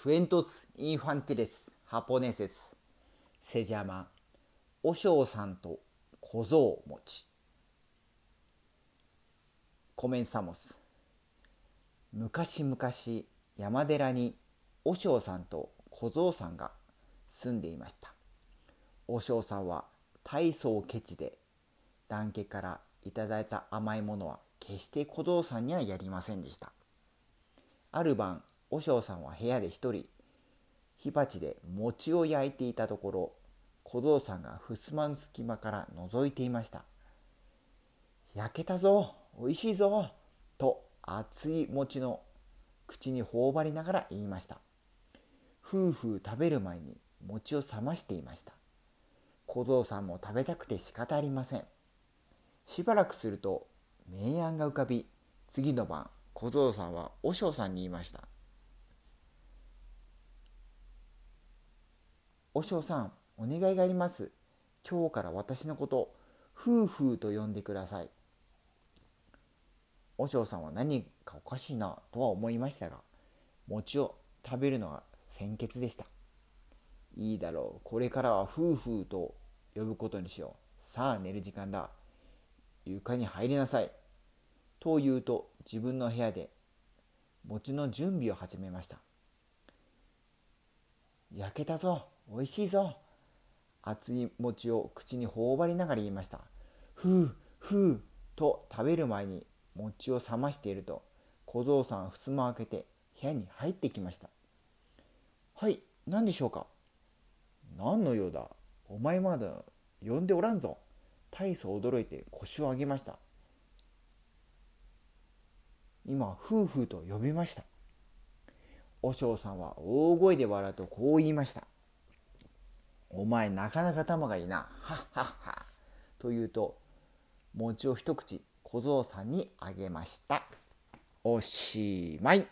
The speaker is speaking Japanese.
クエントス・インファンティレス・ハポネセス・セジャマ、お尚さんと小僧持ち。コメンサモス。昔々山寺にお尚さんと小僧さんが住んでいました。お尚さんは大層ケチで、団家からいただいた甘いものは決して小僧さんにはやりませんでした。ある晩、和尚さんは部屋で一人火鉢で餅を焼いていたところ小僧さんが襖の隙間から覗いていました。焼けたぞおいしいぞと熱い餅の口に頬張りながら言いました。夫婦食べる前に餅を冷ましていました。小僧さんも食べたくて仕方ありません。しばらくすると明暗が浮かび次の晩小僧さんは和尚さんに言いました。お尚さん、お願いがあります。今日から私のこと、夫婦と呼んでください。お尚さんは何かおかしいなとは思いましたが、餅を食べるのが先決でした。いいだろう。これからは夫婦と呼ぶことにしよう。さあ寝る時間だ。床に入りなさい。と言うと自分の部屋で餅の準備を始めました。焼けたぞ。おいしいぞ。熱い餅を口に頬張りながら言いました。ふう、ふう、と食べる前に餅を冷ましていると、小僧さん襖を開けて部屋に入ってきました。はい、何でしょうか？何の用だ？お前まだ呼んでおらんぞ。大層驚いて腰を上げました。今、夫婦と呼びました。和尚さんは大声で笑うとこう言いました。お前なかなか頭がいいな。はっはっは。と言うと、餅を一口小僧さんにあげました。おしまい。